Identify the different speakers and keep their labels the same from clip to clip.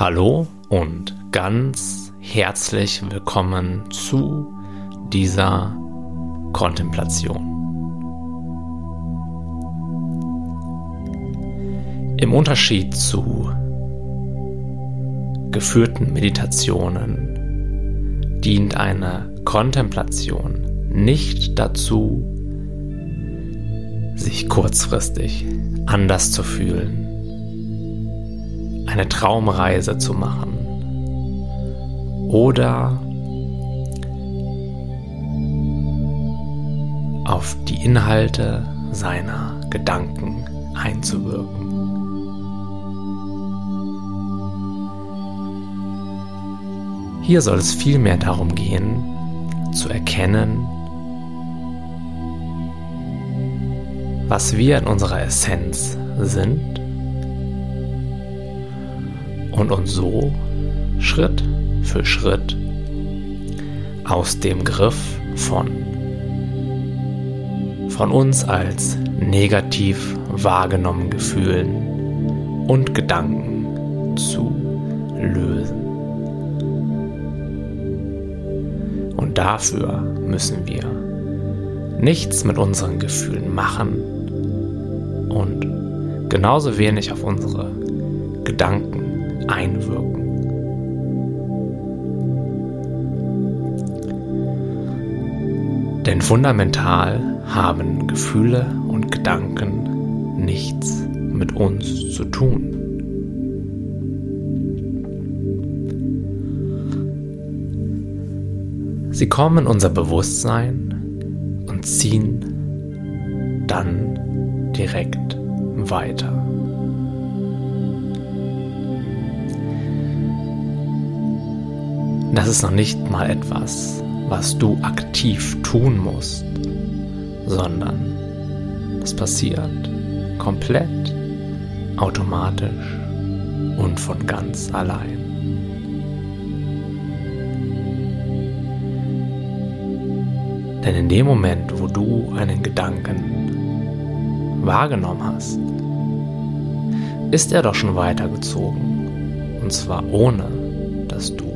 Speaker 1: Hallo und ganz herzlich willkommen zu dieser Kontemplation. Im Unterschied zu geführten Meditationen dient eine Kontemplation nicht dazu, sich kurzfristig anders zu fühlen, eine Traumreise zu machen oder auf die Inhalte seiner Gedanken einzuwirken. Hier soll es vielmehr darum gehen, zu erkennen, was wir in unserer Essenz sind und uns so Schritt für Schritt aus dem Griff von von uns als negativ wahrgenommenen Gefühlen und Gedanken zu lösen. Und dafür müssen wir nichts mit unseren Gefühlen machen und genauso wenig auf unsere Gedanken einwirken. Denn fundamental haben Gefühle und Gedanken nichts mit uns zu tun. Sie kommen in unser Bewusstsein und ziehen dann direkt weiter. Das ist noch nicht mal etwas, was du aktiv tun musst, sondern es passiert komplett automatisch und von ganz allein. Denn in dem Moment, wo du einen Gedanken wahrgenommen hast, ist er doch schon weitergezogen. Und zwar ohne, dass du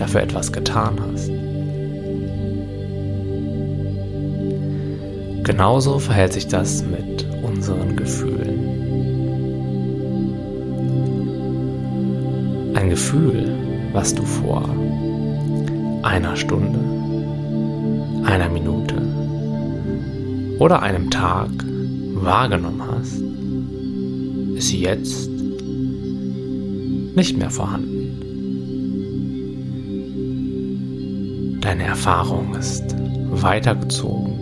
Speaker 1: dafür etwas getan hast. Genauso verhält sich das mit unseren Gefühlen. Ein Gefühl, was du vor einer Stunde, einer Minute oder einem Tag wahrgenommen hast, ist jetzt nicht mehr vorhanden. Deine Erfahrung ist weitergezogen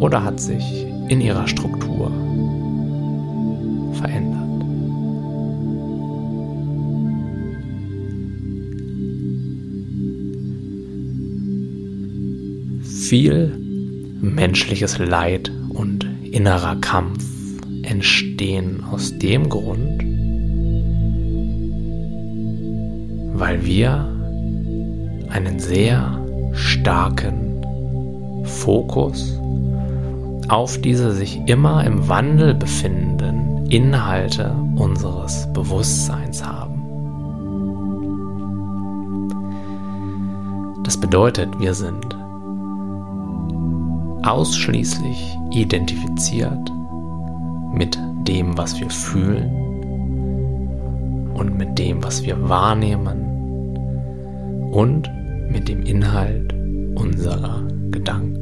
Speaker 1: oder hat sich in ihrer Struktur verändert. Viel menschliches Leid und innerer Kampf entstehen aus dem Grund, weil wir einen sehr starken Fokus auf diese sich immer im Wandel befindenden Inhalte unseres Bewusstseins haben. Das bedeutet, wir sind ausschließlich identifiziert mit dem, was wir fühlen und mit dem, was wir wahrnehmen und mit dem Inhalt unserer Gedanken.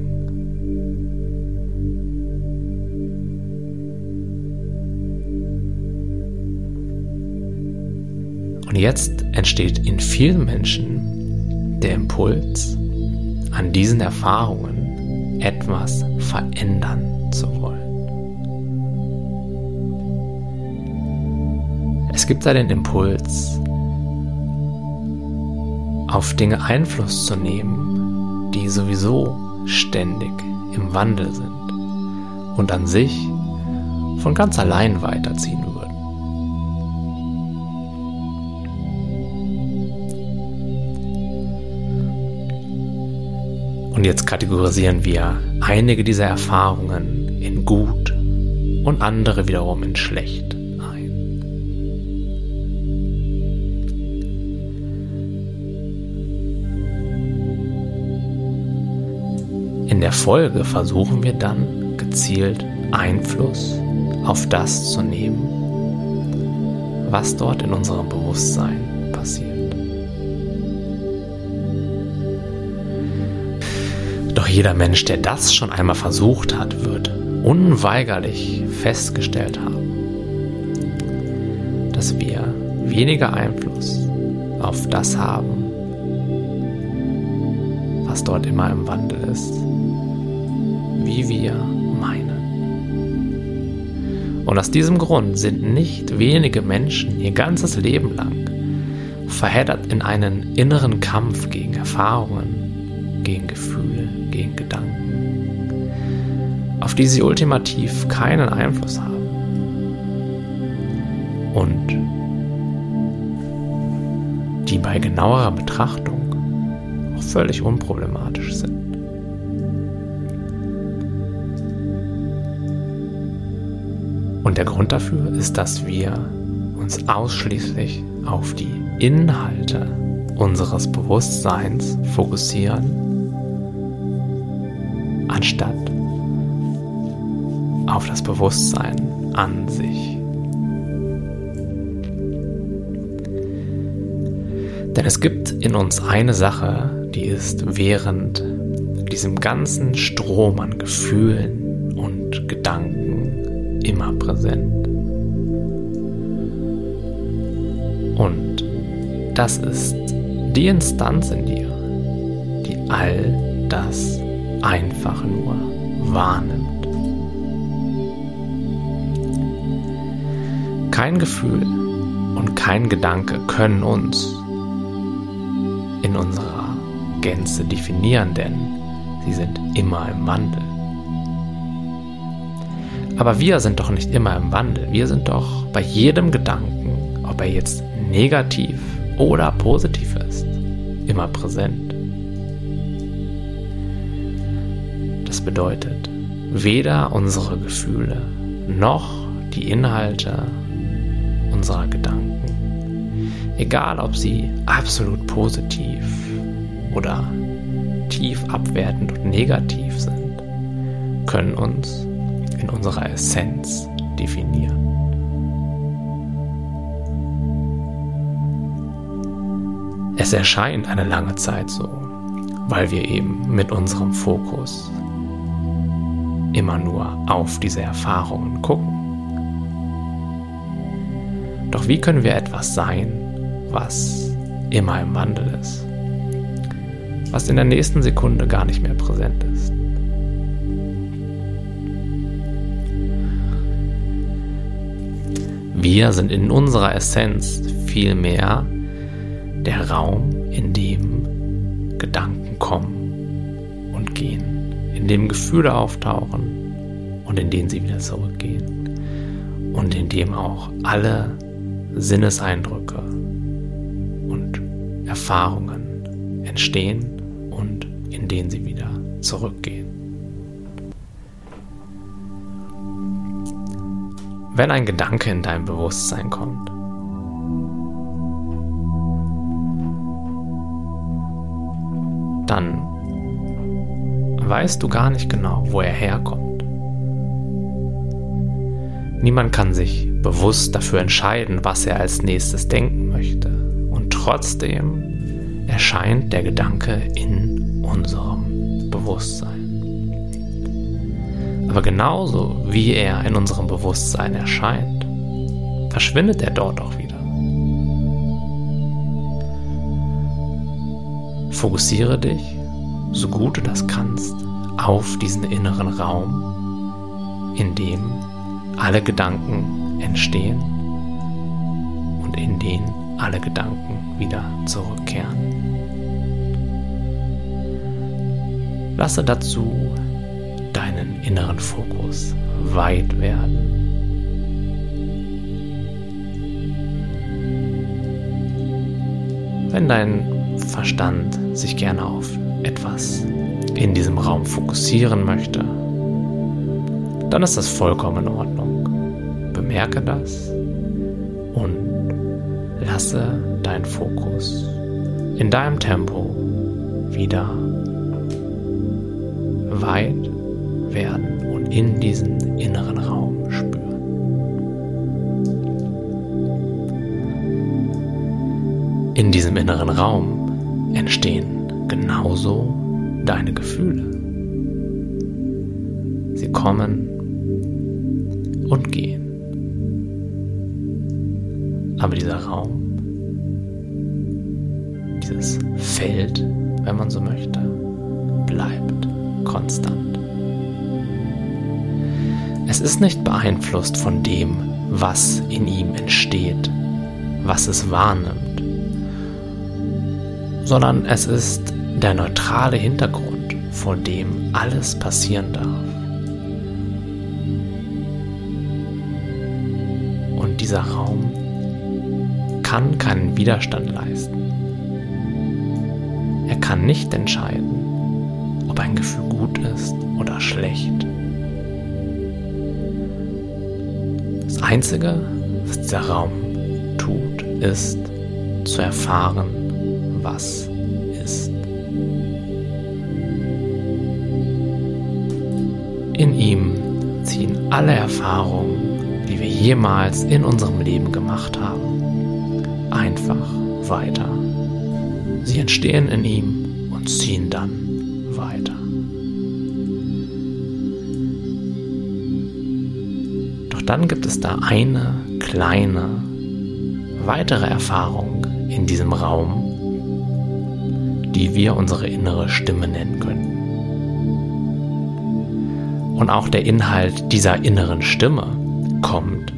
Speaker 1: Und jetzt entsteht in vielen Menschen der Impuls, an diesen Erfahrungen etwas verändern zu wollen. Es gibt da den Impuls, auf Dinge Einfluss zu nehmen, die sowieso ständig im Wandel sind und an sich von ganz allein weiterziehen würden. Und jetzt kategorisieren wir einige dieser Erfahrungen in gut und andere wiederum in schlecht in der Folge versuchen wir dann gezielt Einfluss auf das zu nehmen, was dort in unserem Bewusstsein passiert. Doch jeder Mensch, der das schon einmal versucht hat, wird unweigerlich festgestellt haben, dass wir weniger Einfluss auf das haben, was dort immer im Wandel ist, wie wir meinen. Und aus diesem Grund sind nicht wenige Menschen ihr ganzes Leben lang verheddert in einen inneren Kampf gegen Erfahrungen, gegen Gefühle, gegen Gedanken, auf die sie ultimativ keinen Einfluss haben. Und die bei genauerer Betrachtung auch völlig unproblematisch sind. Und der Grund dafür ist, dass wir uns ausschließlich auf die Inhalte unseres Bewusstseins fokussieren, anstatt auf das Bewusstsein an sich. Denn es gibt in uns eine Sache, die ist während diesem ganzen Strom an Gefühlen und Gedanken immer präsent. Und das ist die Instanz in dir, die all das einfach nur wahrnimmt. Kein Gefühl und kein Gedanke können uns in unserer Gänze definieren, denn sie sind immer im Wandel. Aber wir sind doch nicht immer im Wandel. Wir sind doch bei jedem Gedanken, ob er jetzt negativ oder positiv ist, immer präsent. Das bedeutet, weder unsere Gefühle noch die Inhalte unserer Gedanken Egal, ob sie absolut positiv oder tief abwertend und negativ sind, können uns in unserer Essenz definieren. Es erscheint eine lange Zeit so, weil wir eben mit unserem Fokus immer nur auf diese Erfahrungen gucken. Doch wie können wir etwas sein, was immer im Wandel ist, was in der nächsten Sekunde gar nicht mehr präsent ist. Wir sind in unserer Essenz vielmehr der Raum, in dem Gedanken kommen und gehen, in dem Gefühle auftauchen und in denen sie wieder zurückgehen und in dem auch alle Sinneseindrücke Erfahrungen entstehen und in denen sie wieder zurückgehen. Wenn ein Gedanke in dein Bewusstsein kommt, dann weißt du gar nicht genau, wo er herkommt. Niemand kann sich bewusst dafür entscheiden, was er als nächstes denken möchte. Trotzdem erscheint der Gedanke in unserem Bewusstsein. Aber genauso wie er in unserem Bewusstsein erscheint, verschwindet er dort auch wieder. Fokussiere dich, so gut du das kannst, auf diesen inneren Raum, in dem alle Gedanken entstehen und in den alle Gedanken wieder zurückkehren. Lasse dazu deinen inneren Fokus weit werden. Wenn dein Verstand sich gerne auf etwas in diesem Raum fokussieren möchte, dann ist das vollkommen in Ordnung. Bemerke das und lasse dein Fokus in deinem Tempo wieder weit werden und in diesen inneren Raum spüren. In diesem inneren Raum entstehen genauso deine Gefühle. Sie kommen und gehen. Aber dieser Raum, dieses Feld, wenn man so möchte, bleibt konstant. Es ist nicht beeinflusst von dem, was in ihm entsteht, was es wahrnimmt, sondern es ist der neutrale Hintergrund, vor dem alles passieren darf. Und dieser Raum kann keinen Widerstand leisten. Er kann nicht entscheiden, ob ein Gefühl gut ist oder schlecht. Das Einzige, was dieser Raum tut, ist zu erfahren, was ist. In ihm ziehen alle Erfahrungen, die wir jemals in unserem Leben gemacht haben, einfach weiter. Sie entstehen in ihm und ziehen dann weiter. Dann gibt es da eine kleine weitere Erfahrung in diesem Raum, die wir unsere innere Stimme nennen können. Und auch der Inhalt dieser inneren Stimme kommt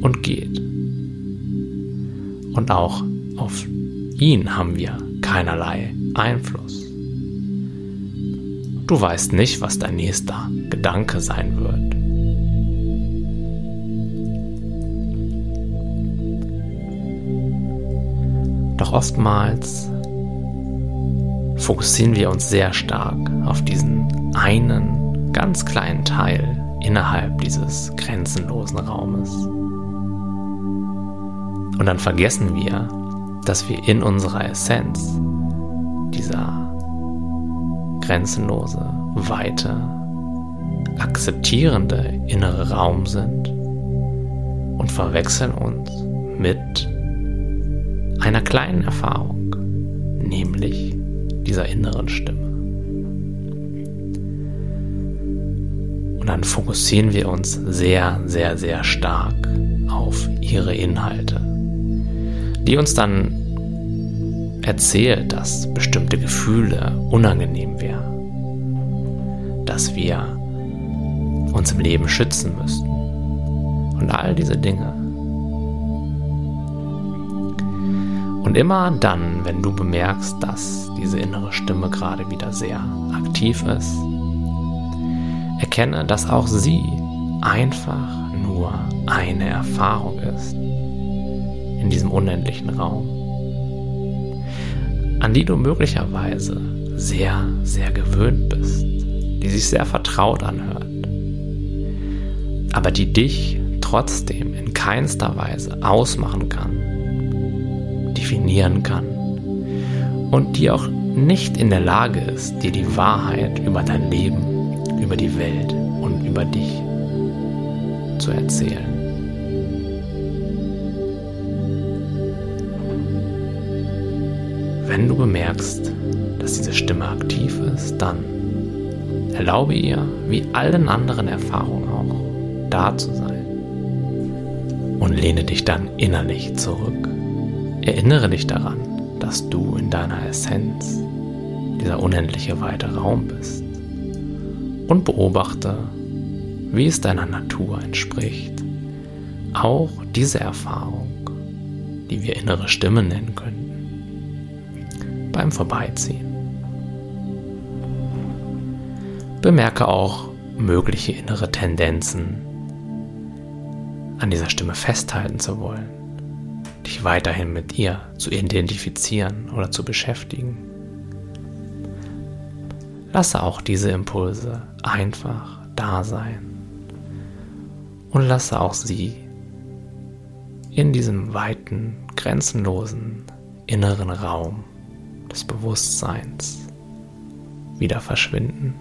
Speaker 1: und geht. Und auch auf ihn haben wir keinerlei Einfluss. Du weißt nicht, was dein nächster Gedanke sein wird. Oftmals fokussieren wir uns sehr stark auf diesen einen ganz kleinen Teil innerhalb dieses grenzenlosen Raumes. Und dann vergessen wir, dass wir in unserer Essenz dieser grenzenlose, weite, akzeptierende innere Raum sind und verwechseln uns mit einer kleinen Erfahrung, nämlich dieser inneren Stimme. Und dann fokussieren wir uns sehr, sehr, sehr stark auf ihre Inhalte, die uns dann erzählt, dass bestimmte Gefühle unangenehm wären, dass wir uns im Leben schützen müssten und all diese Dinge. Und immer dann, wenn du bemerkst, dass diese innere Stimme gerade wieder sehr aktiv ist, erkenne, dass auch sie einfach nur eine Erfahrung ist in diesem unendlichen Raum, an die du möglicherweise sehr, sehr gewöhnt bist, die sich sehr vertraut anhört, aber die dich trotzdem in keinster Weise ausmachen kann definieren kann und die auch nicht in der Lage ist, dir die Wahrheit über dein Leben, über die Welt und über dich zu erzählen. Wenn du bemerkst, dass diese Stimme aktiv ist, dann erlaube ihr, wie allen anderen Erfahrungen auch, da zu sein. Und lehne dich dann innerlich zurück. Erinnere dich daran, dass du in deiner Essenz dieser unendliche weite Raum bist. Und beobachte, wie es deiner Natur entspricht, auch diese Erfahrung, die wir innere Stimme nennen können, beim Vorbeiziehen. Bemerke auch mögliche innere Tendenzen, an dieser Stimme festhalten zu wollen dich weiterhin mit ihr zu identifizieren oder zu beschäftigen. Lasse auch diese Impulse einfach da sein und lasse auch sie in diesem weiten, grenzenlosen inneren Raum des Bewusstseins wieder verschwinden.